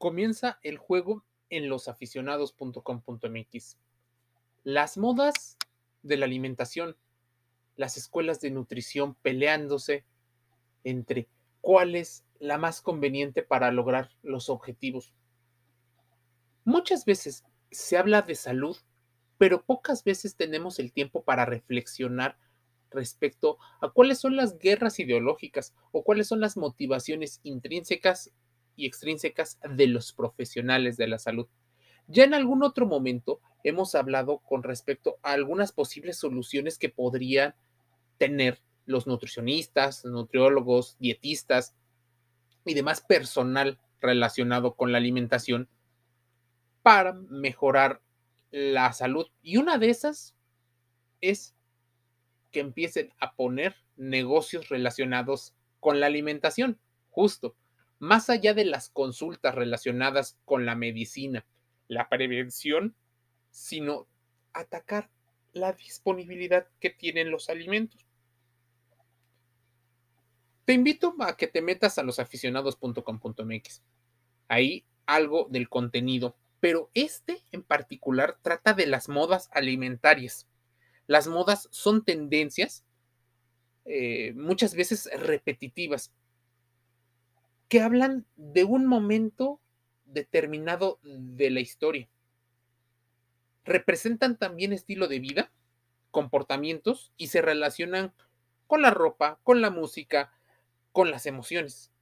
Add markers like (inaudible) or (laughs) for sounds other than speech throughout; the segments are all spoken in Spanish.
comienza el juego en losaficionados.com.mx. Las modas de la alimentación, las escuelas de nutrición peleándose entre cuál es la más conveniente para lograr los objetivos. Muchas veces se habla de salud, pero pocas veces tenemos el tiempo para reflexionar respecto a cuáles son las guerras ideológicas o cuáles son las motivaciones intrínsecas y extrínsecas de los profesionales de la salud. Ya en algún otro momento hemos hablado con respecto a algunas posibles soluciones que podrían tener los nutricionistas, nutriólogos, dietistas y demás personal relacionado con la alimentación para mejorar la salud. Y una de esas es que empiecen a poner negocios relacionados con la alimentación, justo, más allá de las consultas relacionadas con la medicina, la prevención, sino atacar la disponibilidad que tienen los alimentos. Te invito a que te metas a losaficionados.com.mx. Ahí algo del contenido, pero este en particular trata de las modas alimentarias. Las modas son tendencias eh, muchas veces repetitivas que hablan de un momento determinado de la historia. Representan también estilo de vida, comportamientos y se relacionan con la ropa, con la música, con las emociones.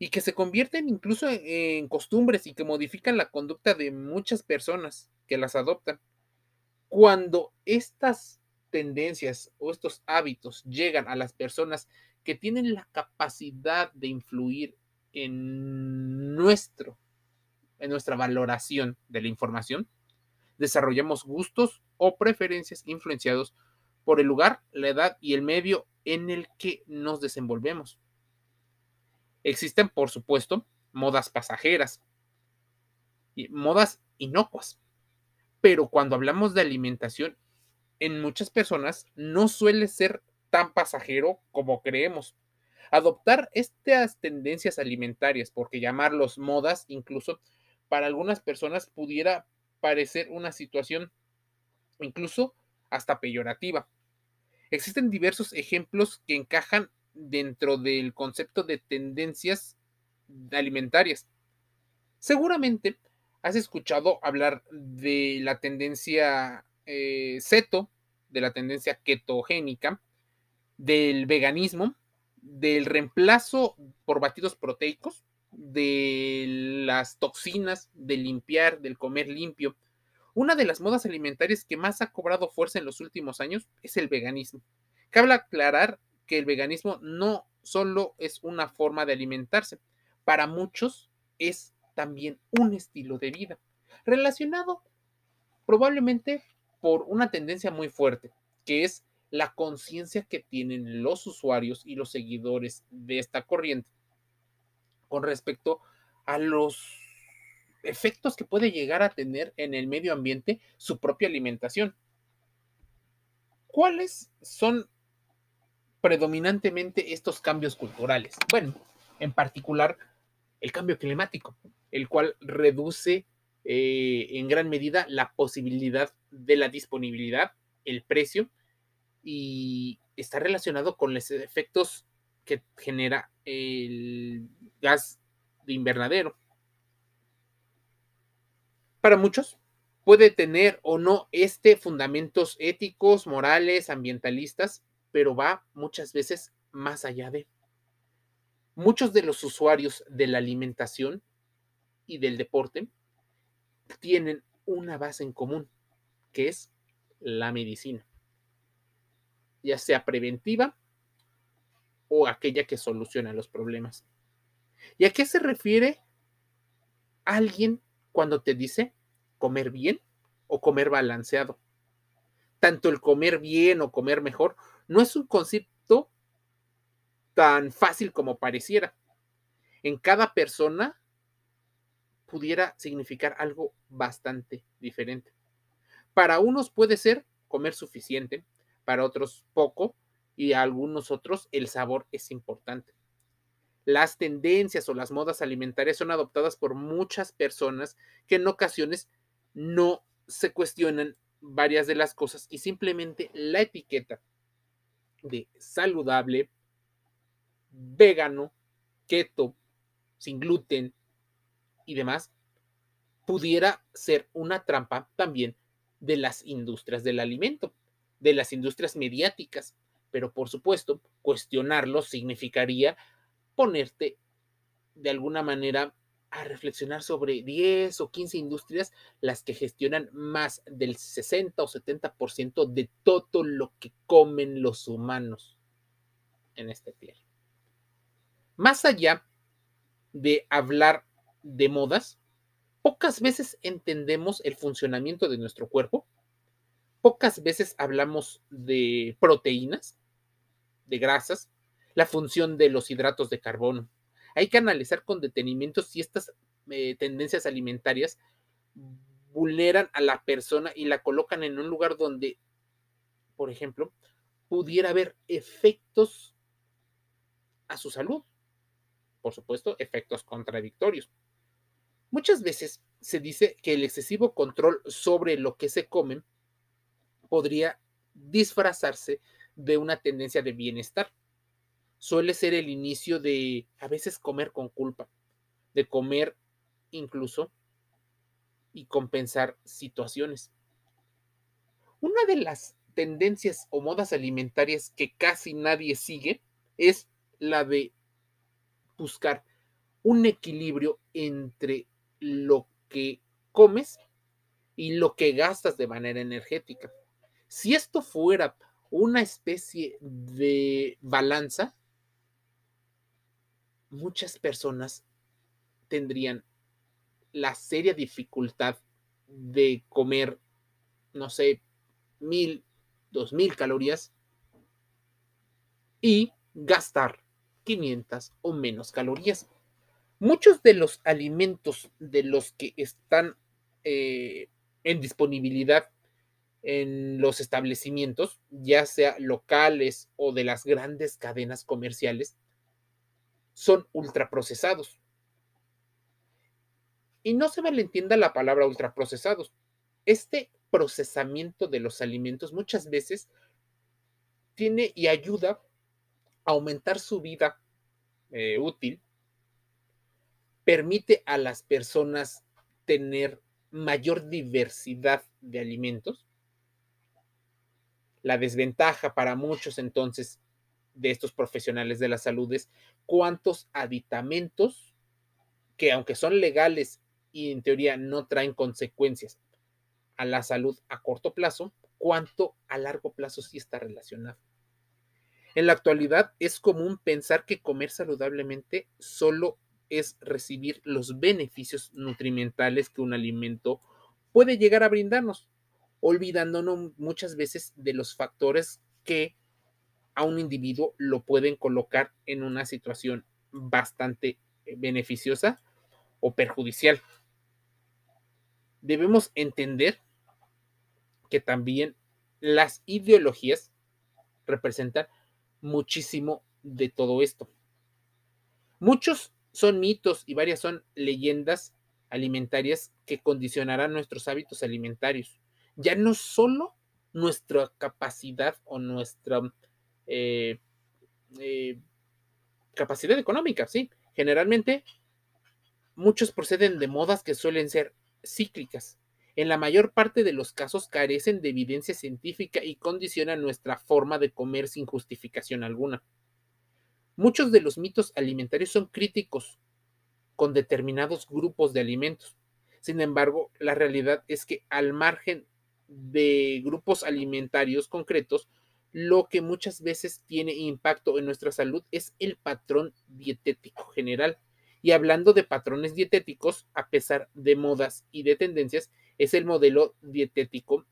Y que se convierten incluso en costumbres y que modifican la conducta de muchas personas que las adoptan. Cuando estas tendencias o estos hábitos llegan a las personas que tienen la capacidad de influir en nuestro, en nuestra valoración de la información, desarrollamos gustos o preferencias influenciados por el lugar, la edad y el medio en el que nos desenvolvemos. Existen, por supuesto, modas pasajeras y modas inocuas, pero cuando hablamos de alimentación, en muchas personas no suele ser tan pasajero como creemos. Adoptar estas tendencias alimentarias, porque llamarlos modas, incluso para algunas personas pudiera parecer una situación incluso hasta peyorativa. Existen diversos ejemplos que encajan dentro del concepto de tendencias alimentarias. Seguramente has escuchado hablar de la tendencia eh, ceto, de la tendencia ketogénica, del veganismo, del reemplazo por batidos proteicos, de las toxinas, de limpiar, del comer limpio. Una de las modas alimentarias que más ha cobrado fuerza en los últimos años es el veganismo. Cabe aclarar que el veganismo no solo es una forma de alimentarse, para muchos es también un estilo de vida, relacionado probablemente por una tendencia muy fuerte, que es la conciencia que tienen los usuarios y los seguidores de esta corriente con respecto a los efectos que puede llegar a tener en el medio ambiente su propia alimentación. ¿Cuáles son predominantemente estos cambios culturales? Bueno, en particular el cambio climático, el cual reduce eh, en gran medida la posibilidad de la disponibilidad, el precio, y está relacionado con los efectos que genera el gas de invernadero. Para muchos puede tener o no este fundamentos éticos, morales, ambientalistas, pero va muchas veces más allá de. Muchos de los usuarios de la alimentación y del deporte tienen una base en común, que es la medicina, ya sea preventiva o aquella que soluciona los problemas. ¿Y a qué se refiere alguien cuando te dice comer bien o comer balanceado? Tanto el comer bien o comer mejor no es un concepto tan fácil como pareciera. En cada persona pudiera significar algo bastante diferente. Para unos puede ser comer suficiente, para otros poco y a algunos otros el sabor es importante. las tendencias o las modas alimentarias son adoptadas por muchas personas que en ocasiones no se cuestionan varias de las cosas y simplemente la etiqueta de saludable, vegano, keto, sin gluten y demás, pudiera ser una trampa también de las industrias del alimento, de las industrias mediáticas. Pero por supuesto, cuestionarlo significaría ponerte de alguna manera a reflexionar sobre 10 o 15 industrias las que gestionan más del 60 o 70% de todo lo que comen los humanos en este tierra. Más allá de hablar de modas, pocas veces entendemos el funcionamiento de nuestro cuerpo, pocas veces hablamos de proteínas, de grasas, la función de los hidratos de carbono, hay que analizar con detenimiento si estas eh, tendencias alimentarias vulneran a la persona y la colocan en un lugar donde, por ejemplo, pudiera haber efectos a su salud. Por supuesto, efectos contradictorios. Muchas veces se dice que el excesivo control sobre lo que se come podría disfrazarse de una tendencia de bienestar suele ser el inicio de a veces comer con culpa, de comer incluso y compensar situaciones. Una de las tendencias o modas alimentarias que casi nadie sigue es la de buscar un equilibrio entre lo que comes y lo que gastas de manera energética. Si esto fuera una especie de balanza, muchas personas tendrían la seria dificultad de comer, no sé, mil, dos mil calorías y gastar 500 o menos calorías. Muchos de los alimentos de los que están eh, en disponibilidad en los establecimientos, ya sea locales o de las grandes cadenas comerciales, son ultraprocesados. Y no se malentienda la palabra ultraprocesados. Este procesamiento de los alimentos muchas veces tiene y ayuda a aumentar su vida eh, útil, permite a las personas tener mayor diversidad de alimentos. La desventaja para muchos entonces de estos profesionales de la salud es cuántos aditamentos que aunque son legales y en teoría no traen consecuencias a la salud a corto plazo, cuánto a largo plazo sí está relacionado. En la actualidad es común pensar que comer saludablemente solo es recibir los beneficios nutrimentales que un alimento puede llegar a brindarnos, olvidándonos muchas veces de los factores que a un individuo lo pueden colocar en una situación bastante eh, beneficiosa o perjudicial. Debemos entender que también las ideologías representan muchísimo de todo esto. Muchos son mitos y varias son leyendas alimentarias que condicionarán nuestros hábitos alimentarios. Ya no solo nuestra capacidad o nuestra eh, eh, capacidad económica, ¿sí? Generalmente, muchos proceden de modas que suelen ser cíclicas. En la mayor parte de los casos carecen de evidencia científica y condicionan nuestra forma de comer sin justificación alguna. Muchos de los mitos alimentarios son críticos con determinados grupos de alimentos. Sin embargo, la realidad es que al margen de grupos alimentarios concretos, lo que muchas veces tiene impacto en nuestra salud es el patrón dietético general. Y hablando de patrones dietéticos, a pesar de modas y de tendencias, es el modelo dietético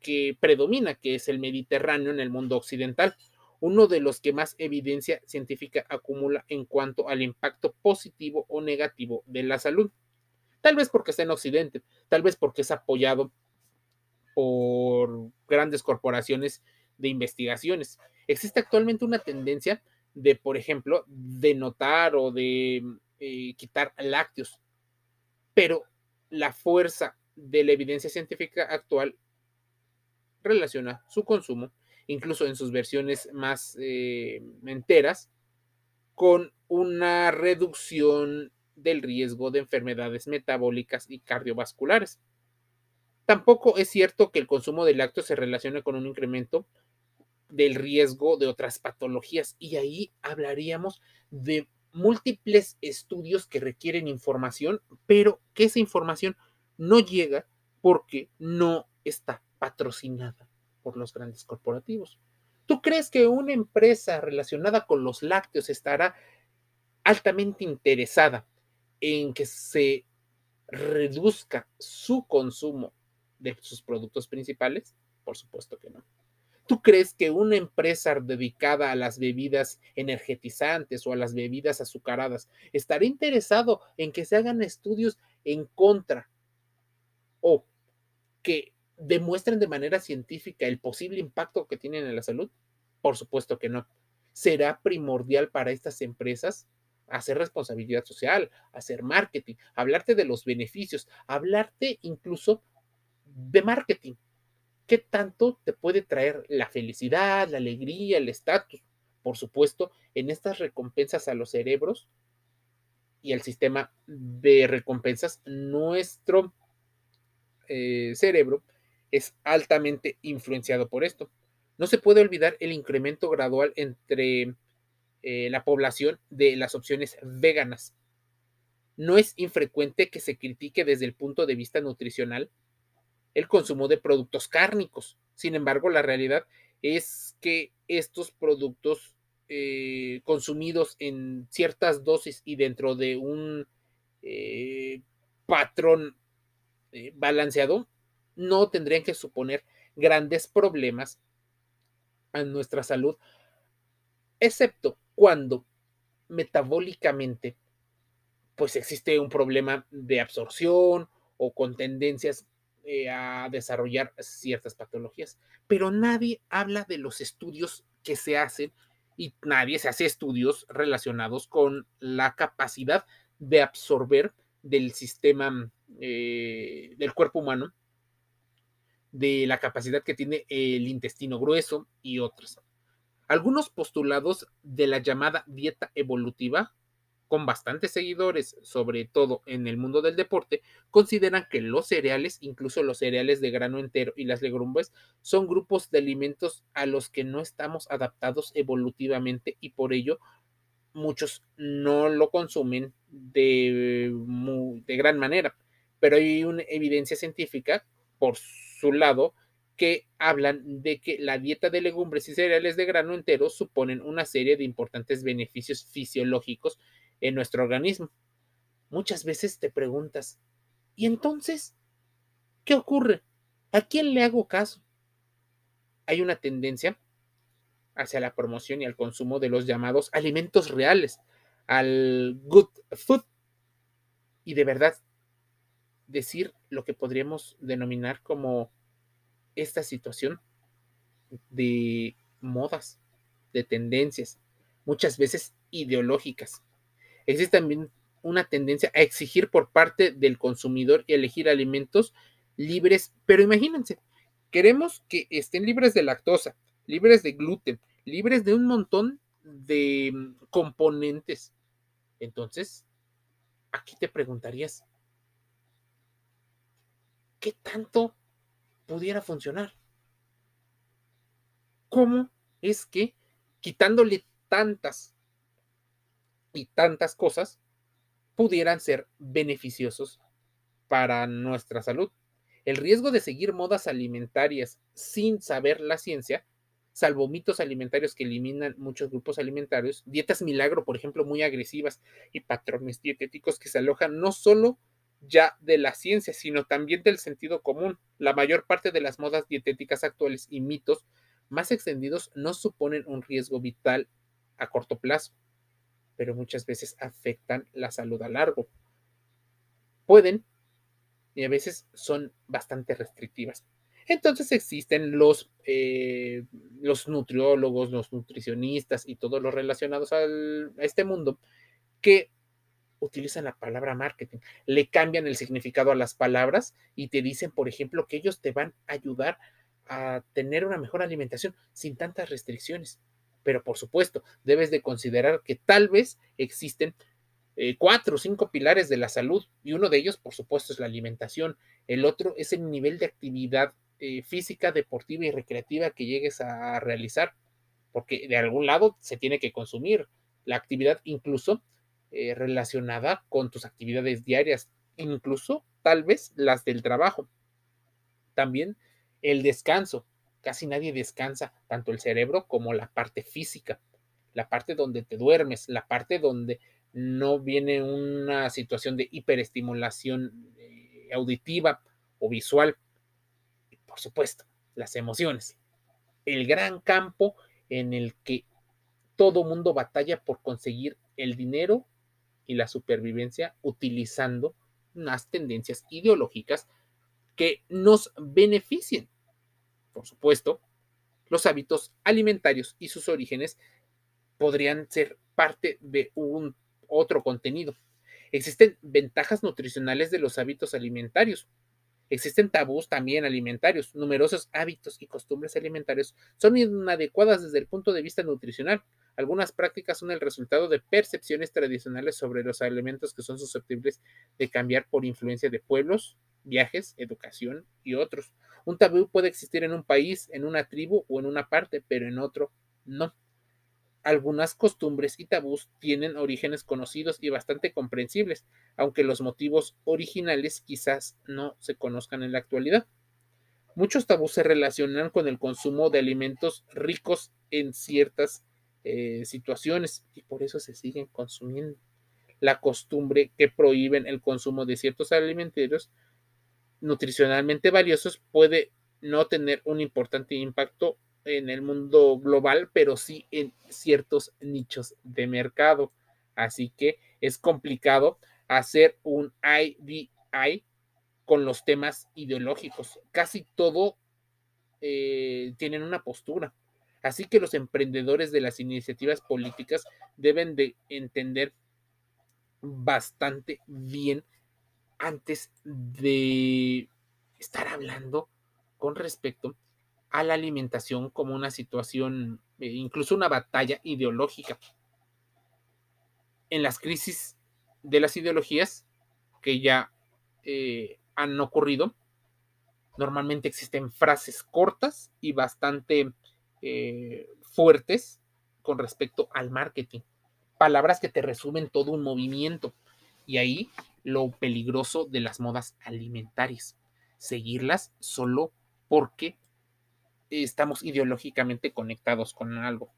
que predomina, que es el mediterráneo en el mundo occidental, uno de los que más evidencia científica acumula en cuanto al impacto positivo o negativo de la salud. Tal vez porque está en Occidente, tal vez porque es apoyado por grandes corporaciones de investigaciones. Existe actualmente una tendencia de, por ejemplo, denotar o de eh, quitar lácteos. Pero la fuerza de la evidencia científica actual relaciona su consumo, incluso en sus versiones más eh, enteras, con una reducción del riesgo de enfermedades metabólicas y cardiovasculares. Tampoco es cierto que el consumo de lácteos se relacione con un incremento del riesgo de otras patologías y ahí hablaríamos de múltiples estudios que requieren información, pero que esa información no llega porque no está patrocinada por los grandes corporativos. ¿Tú crees que una empresa relacionada con los lácteos estará altamente interesada en que se reduzca su consumo de sus productos principales? Por supuesto que no. ¿Tú crees que una empresa dedicada a las bebidas energetizantes o a las bebidas azucaradas estaría interesado en que se hagan estudios en contra o que demuestren de manera científica el posible impacto que tienen en la salud? Por supuesto que no. Será primordial para estas empresas hacer responsabilidad social, hacer marketing, hablarte de los beneficios, hablarte incluso de marketing. ¿Qué tanto te puede traer la felicidad, la alegría, el estatus? Por supuesto, en estas recompensas a los cerebros y el sistema de recompensas, nuestro eh, cerebro es altamente influenciado por esto. No se puede olvidar el incremento gradual entre eh, la población de las opciones veganas. No es infrecuente que se critique desde el punto de vista nutricional el consumo de productos cárnicos. Sin embargo, la realidad es que estos productos eh, consumidos en ciertas dosis y dentro de un eh, patrón eh, balanceado no tendrían que suponer grandes problemas a nuestra salud, excepto cuando metabólicamente pues existe un problema de absorción o con tendencias eh, a desarrollar ciertas patologías, pero nadie habla de los estudios que se hacen y nadie se hace estudios relacionados con la capacidad de absorber del sistema eh, del cuerpo humano, de la capacidad que tiene el intestino grueso y otros. Algunos postulados de la llamada dieta evolutiva con bastantes seguidores, sobre todo en el mundo del deporte, consideran que los cereales, incluso los cereales de grano entero y las legumbres, son grupos de alimentos a los que no estamos adaptados evolutivamente y por ello muchos no lo consumen de, gran manera. Pero hay una evidencia científica, por su lado, que hablan de que la dieta de legumbres y cereales de grano entero suponen una serie de importantes beneficios fisiológicos en nuestro organismo. Muchas veces te preguntas, ¿y entonces qué ocurre? ¿A quién le hago caso? Hay una tendencia hacia la promoción y al consumo de los llamados alimentos reales, al good food. Y de verdad, decir lo que podríamos denominar como esta situación de modas, de tendencias, muchas veces ideológicas, existe también una tendencia a exigir por parte del consumidor y elegir alimentos libres, pero imagínense, queremos que estén libres de lactosa, libres de gluten, libres de un montón de mm, componentes. Entonces, aquí te preguntarías, ¿qué tanto pudiera funcionar? ¿Cómo es que quitándole tantas y tantas cosas pudieran ser beneficiosos para nuestra salud. El riesgo de seguir modas alimentarias sin saber la ciencia, salvo mitos alimentarios que eliminan muchos grupos alimentarios, dietas milagro, por ejemplo, muy agresivas y patrones dietéticos que se alojan no solo ya de la ciencia, sino también del sentido común. La mayor parte de las modas dietéticas actuales y mitos más extendidos no suponen un riesgo vital a corto plazo pero muchas veces afectan la salud a largo. Pueden y a veces son bastante restrictivas. Entonces existen los, eh, los nutriólogos, los nutricionistas y todos los relacionados a este mundo que utilizan la palabra marketing, le cambian el significado a las palabras y te dicen, por ejemplo, que ellos te van a ayudar a tener una mejor alimentación sin tantas restricciones. Pero por supuesto, debes de considerar que tal vez existen eh, cuatro o cinco pilares de la salud y uno de ellos, por supuesto, es la alimentación. El otro es el nivel de actividad eh, física, deportiva y recreativa que llegues a realizar, porque de algún lado se tiene que consumir la actividad incluso eh, relacionada con tus actividades diarias, incluso tal vez las del trabajo. También el descanso. Casi nadie descansa, tanto el cerebro como la parte física, la parte donde te duermes, la parte donde no viene una situación de hiperestimulación eh, auditiva o visual. Y por supuesto, las emociones. El gran campo en el que todo mundo batalla por conseguir el dinero y la supervivencia utilizando unas tendencias ideológicas que nos beneficien. Por supuesto, los hábitos alimentarios y sus orígenes podrían ser parte de un otro contenido. Existen ventajas nutricionales de los hábitos alimentarios, Existen tabús también alimentarios. Numerosos hábitos y costumbres alimentarios son inadecuadas desde el punto de vista nutricional. Algunas prácticas son el resultado de percepciones tradicionales sobre los alimentos que son susceptibles de cambiar por influencia de pueblos, viajes, educación y otros. Un tabú puede existir en un país, en una tribu o en una parte, pero en otro no algunas costumbres y tabús tienen orígenes conocidos y bastante comprensibles, aunque los motivos originales quizás no se conozcan en la actualidad. Muchos tabús se relacionan con el consumo de alimentos ricos en ciertas eh, situaciones y por eso se siguen consumiendo. La costumbre que prohíben el consumo de ciertos alimentos nutricionalmente valiosos puede no tener un importante impacto en el mundo global, pero sí en ciertos nichos de mercado. Así que es complicado hacer un IDI con los temas ideológicos. Casi todo eh, tienen una postura. Así que los emprendedores de las iniciativas políticas deben de entender bastante bien antes de estar hablando con respecto a la alimentación como una situación, eh, incluso una batalla ideológica. En las crisis de las ideologías que ya eh, han ocurrido, normalmente existen frases cortas y bastante eh, fuertes con respecto al marketing. Palabras que te resumen todo un movimiento. Y ahí lo peligroso de las modas alimentarias. Seguirlas solo porque estamos ideológicamente conectados con algo.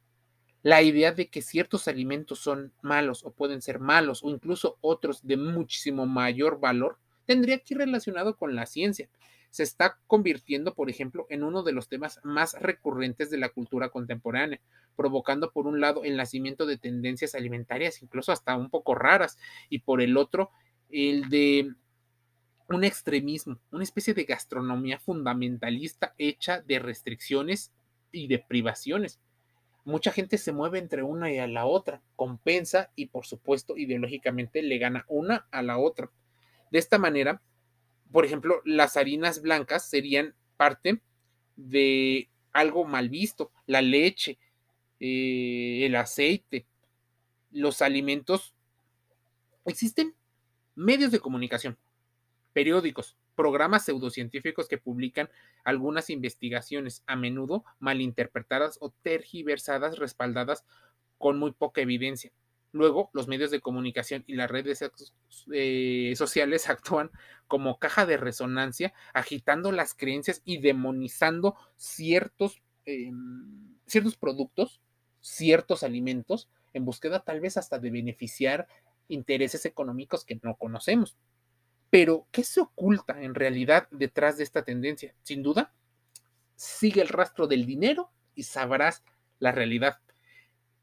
La idea de que ciertos alimentos son malos o pueden ser malos o incluso otros de muchísimo mayor valor tendría que ir relacionado con la ciencia. Se está convirtiendo, por ejemplo, en uno de los temas más recurrentes de la cultura contemporánea, provocando por un lado el nacimiento de tendencias alimentarias, incluso hasta un poco raras, y por el otro el de un extremismo, una especie de gastronomía fundamentalista hecha de restricciones y de privaciones. Mucha gente se mueve entre una y a la otra, compensa y por supuesto ideológicamente le gana una a la otra. De esta manera, por ejemplo, las harinas blancas serían parte de algo mal visto, la leche, eh, el aceite, los alimentos. Existen medios de comunicación, periódicos, programas pseudocientíficos que publican algunas investigaciones, a menudo malinterpretadas o tergiversadas, respaldadas con muy poca evidencia. Luego, los medios de comunicación y las redes eh, sociales (laughs) actúan como caja de resonancia, agitando las creencias y demonizando ciertos, em, ciertos productos, ciertos alimentos, en búsqueda tal vez hasta de beneficiar intereses económicos que no conocemos. Pero, ¿qué se oculta en realidad detrás de esta tendencia? Sin duda, sigue el rastro del dinero y sabrás la realidad.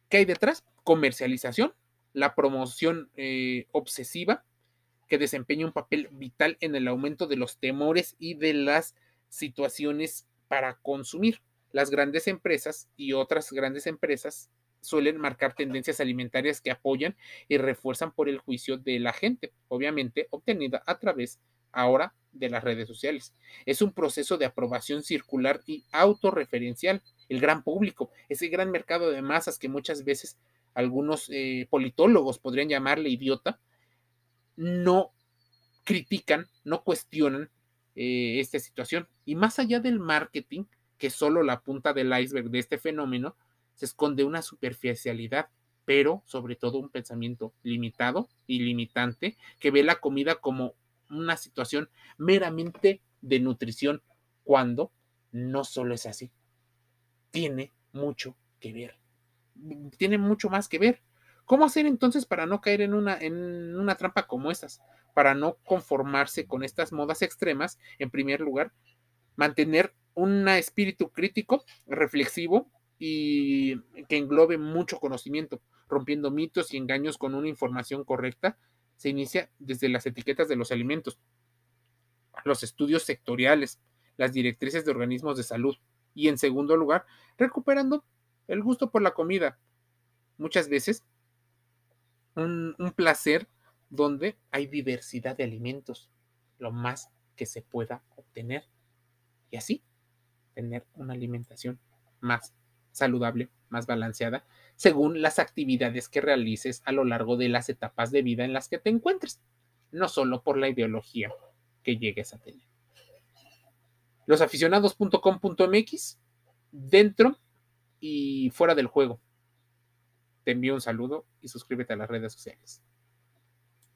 ¿Qué hay detrás? Comercialización, la promoción eh, obsesiva que desempeña un papel vital en el aumento de los temores y de las situaciones para consumir. Las grandes empresas y otras grandes empresas suelen marcar tendencias alimentarias que apoyan y refuerzan por el juicio de la gente, obviamente obtenida a través ahora de las redes sociales. Es un proceso de aprobación circular y autorreferencial. El gran público, ese gran mercado de masas que muchas veces algunos eh, politólogos podrían llamarle idiota, no critican, no cuestionan eh, esta situación. Y más allá del marketing, que es solo la punta del iceberg de este fenómeno, se esconde una superficialidad, pero sobre todo un pensamiento limitado y limitante que ve la comida como una situación meramente de nutrición, cuando no solo es así. Tiene mucho que ver. Tiene mucho más que ver. ¿Cómo hacer entonces para no caer en una, en una trampa como estas? Para no conformarse con estas modas extremas, en primer lugar, mantener un espíritu crítico, reflexivo y que englobe mucho conocimiento, rompiendo mitos y engaños con una información correcta, se inicia desde las etiquetas de los alimentos, los estudios sectoriales, las directrices de organismos de salud y en segundo lugar, recuperando el gusto por la comida. Muchas veces un, placer donde hay diversidad de alimentos, lo más que se pueda obtener y así tener una alimentación más saludable, más balanceada, según las actividades que realices a lo largo de las etapas de vida en las que te encuentres, no solo por la ideología que llegues a tener. Losaficionados.com.mx, dentro y fuera del juego. Te envío un saludo y suscríbete a las redes sociales.